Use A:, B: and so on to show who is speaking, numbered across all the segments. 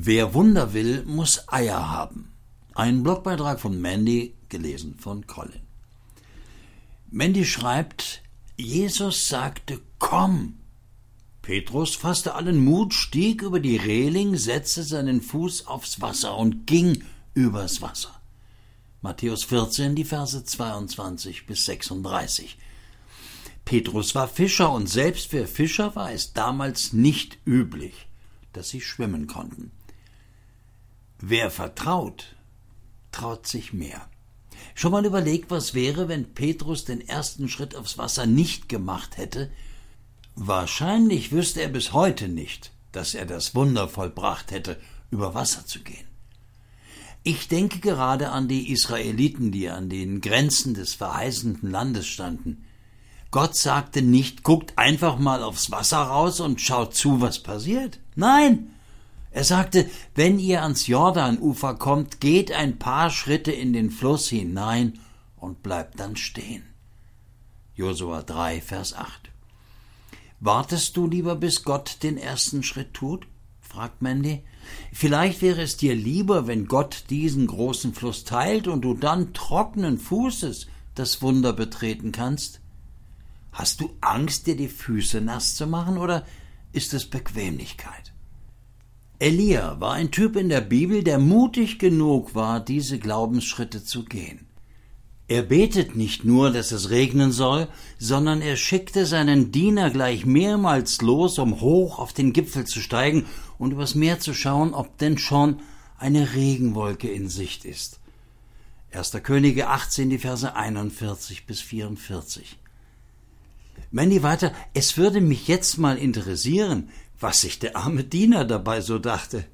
A: Wer Wunder will, muss Eier haben. Ein Blogbeitrag von Mandy, gelesen von Colin. Mandy schreibt, Jesus sagte, komm. Petrus fasste allen Mut, stieg über die Reling, setzte seinen Fuß aufs Wasser und ging übers Wasser. Matthäus 14, die Verse 22 bis 36. Petrus war Fischer und selbst für Fischer war es damals nicht üblich, dass sie schwimmen konnten. Wer vertraut, traut sich mehr. Schon mal überlegt, was wäre, wenn Petrus den ersten Schritt aufs Wasser nicht gemacht hätte? Wahrscheinlich wüsste er bis heute nicht, dass er das Wunder vollbracht hätte, über Wasser zu gehen. Ich denke gerade an die Israeliten, die an den Grenzen des verheißenden Landes standen. Gott sagte nicht, guckt einfach mal aufs Wasser raus und schaut zu, was passiert. Nein, er sagte, wenn ihr ans Jordanufer kommt, geht ein paar Schritte in den Fluss hinein und bleibt dann stehen. Josua 3, Vers 8. Wartest du lieber, bis Gott den ersten Schritt tut? fragt Mandy. Vielleicht wäre es dir lieber, wenn Gott diesen großen Fluss teilt und du dann trockenen Fußes das Wunder betreten kannst? Hast du Angst, dir die Füße nass zu machen, oder ist es Bequemlichkeit? Elia war ein Typ in der Bibel, der mutig genug war, diese Glaubensschritte zu gehen. Er betet nicht nur, dass es regnen soll, sondern er schickte seinen Diener gleich mehrmals los, um hoch auf den Gipfel zu steigen und übers Meer zu schauen, ob denn schon eine Regenwolke in Sicht ist. 1. Könige 18, die Verse 41 bis 44. Mandy weiter, es würde mich jetzt mal interessieren, was sich der arme Diener dabei so dachte.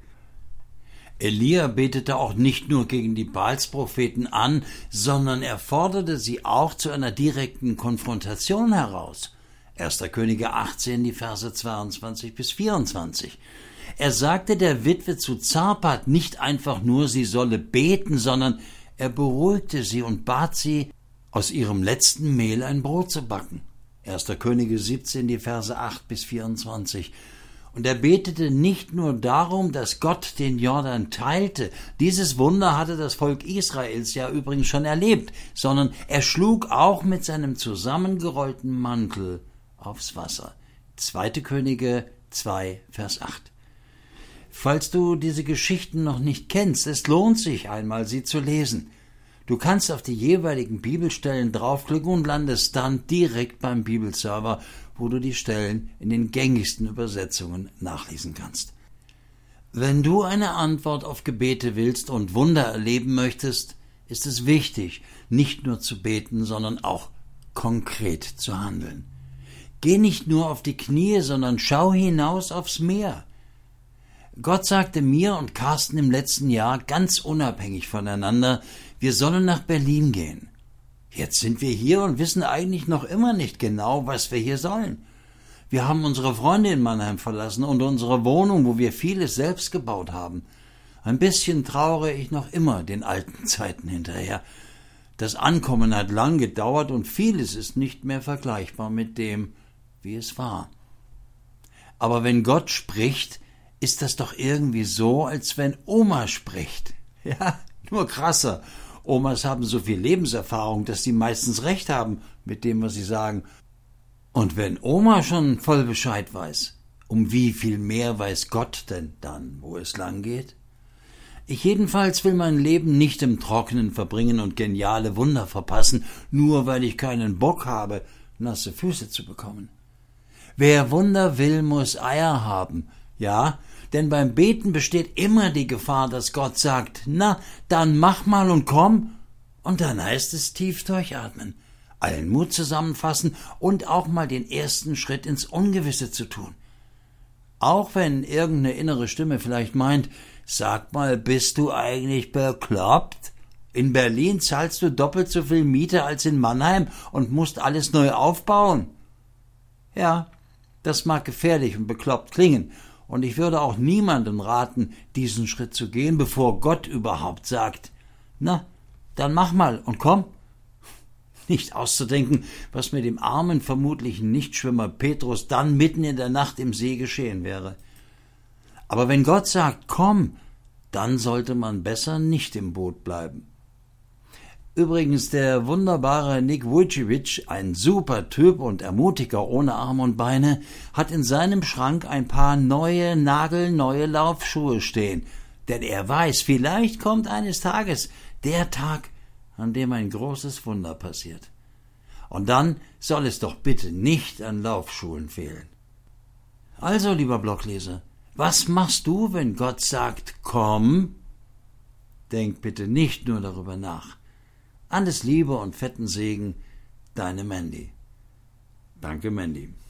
A: Elia betete auch nicht nur gegen die Baalspropheten an, sondern er forderte sie auch zu einer direkten Konfrontation heraus. 1. Könige 18, die Verse 22 bis 24. Er sagte der Witwe zu Zarpat nicht einfach nur, sie solle beten, sondern er beruhigte sie und bat sie, aus ihrem letzten Mehl ein Brot zu backen. 1. Könige 17, die Verse 8 bis 24. Und er betete nicht nur darum, dass Gott den Jordan teilte, dieses Wunder hatte das Volk Israels ja übrigens schon erlebt, sondern er schlug auch mit seinem zusammengerollten Mantel aufs Wasser. 2. Könige 2, Vers 8. Falls du diese Geschichten noch nicht kennst, es lohnt sich einmal, sie zu lesen. Du kannst auf die jeweiligen Bibelstellen draufklicken und landest dann direkt beim Bibelserver wo du die Stellen in den gängigsten Übersetzungen nachlesen kannst. Wenn du eine Antwort auf Gebete willst und Wunder erleben möchtest, ist es wichtig, nicht nur zu beten, sondern auch konkret zu handeln. Geh nicht nur auf die Knie, sondern schau hinaus aufs Meer. Gott sagte mir und Carsten im letzten Jahr ganz unabhängig voneinander, wir sollen nach Berlin gehen. Jetzt sind wir hier und wissen eigentlich noch immer nicht genau, was wir hier sollen. Wir haben unsere Freunde in Mannheim verlassen und unsere Wohnung, wo wir vieles selbst gebaut haben. Ein bisschen trauere ich noch immer den alten Zeiten hinterher. Das Ankommen hat lang gedauert und vieles ist nicht mehr vergleichbar mit dem, wie es war. Aber wenn Gott spricht, ist das doch irgendwie so, als wenn Oma spricht. Ja, nur krasser Omas haben so viel Lebenserfahrung, dass sie meistens recht haben mit dem, was sie sagen. Und wenn Oma schon voll Bescheid weiß, um wie viel mehr weiß Gott denn dann, wo es lang geht? Ich jedenfalls will mein Leben nicht im Trockenen verbringen und geniale Wunder verpassen, nur weil ich keinen Bock habe, nasse Füße zu bekommen. Wer Wunder will, muss Eier haben, ja, denn beim Beten besteht immer die Gefahr, dass Gott sagt, na, dann mach mal und komm, und dann heißt es tief durchatmen, allen Mut zusammenfassen und auch mal den ersten Schritt ins Ungewisse zu tun. Auch wenn irgendeine innere Stimme vielleicht meint, sag mal, bist du eigentlich bekloppt? In Berlin zahlst du doppelt so viel Miete als in Mannheim und musst alles neu aufbauen. Ja, das mag gefährlich und bekloppt klingen, und ich würde auch niemandem raten, diesen Schritt zu gehen, bevor Gott überhaupt sagt, na, dann mach mal und komm. Nicht auszudenken, was mit dem armen, vermutlichen Nichtschwimmer Petrus dann mitten in der Nacht im See geschehen wäre. Aber wenn Gott sagt, komm, dann sollte man besser nicht im Boot bleiben. Übrigens, der wunderbare Nick Vujicic, ein super Typ und Ermutiger ohne Arme und Beine, hat in seinem Schrank ein paar neue, nagelneue Laufschuhe stehen. Denn er weiß, vielleicht kommt eines Tages der Tag, an dem ein großes Wunder passiert. Und dann soll es doch bitte nicht an Laufschuhen fehlen. Also, lieber Blockleser, was machst du, wenn Gott sagt, komm? Denk bitte nicht nur darüber nach. Alles Liebe und fetten Segen, deine Mandy. Danke, Mandy.